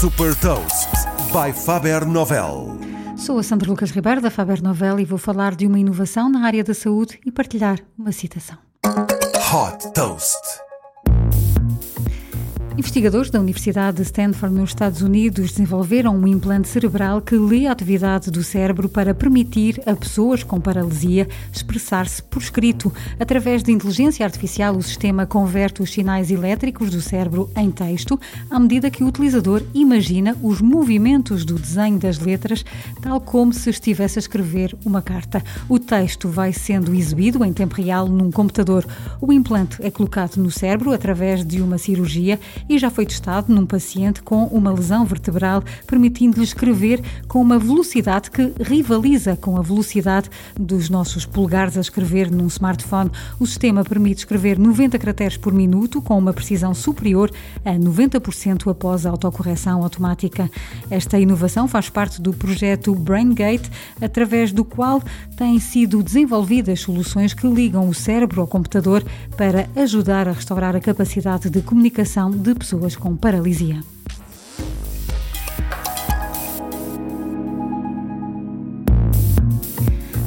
Super Toast by Faber Novel. Sou a Sandra Lucas Ribeiro da Faber Novel e vou falar de uma inovação na área da saúde e partilhar uma citação. Hot Toast. Investigadores da Universidade de Stanford, nos Estados Unidos, desenvolveram um implante cerebral que lê a atividade do cérebro para permitir a pessoas com paralisia expressar-se por escrito. Através de inteligência artificial, o sistema converte os sinais elétricos do cérebro em texto à medida que o utilizador imagina os movimentos do desenho das letras, tal como se estivesse a escrever uma carta. O texto vai sendo exibido em tempo real num computador. O implante é colocado no cérebro através de uma cirurgia e já foi testado num paciente com uma lesão vertebral, permitindo-lhe escrever com uma velocidade que rivaliza com a velocidade dos nossos polegares a escrever num smartphone. O sistema permite escrever 90 caracteres por minuto, com uma precisão superior a 90% após a autocorreção automática. Esta inovação faz parte do projeto BrainGate, através do qual têm sido desenvolvidas soluções que ligam o cérebro ao computador para ajudar a restaurar a capacidade de comunicação de pessoas com paralisia.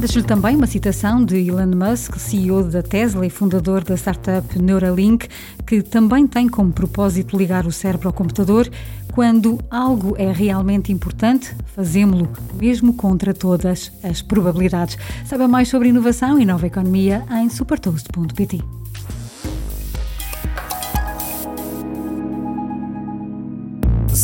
Deixo-lhe também uma citação de Elon Musk, CEO da Tesla e fundador da startup Neuralink, que também tem como propósito ligar o cérebro ao computador. Quando algo é realmente importante, fazemos-lo, mesmo contra todas as probabilidades. Saiba mais sobre inovação e nova economia em supertoast.pt.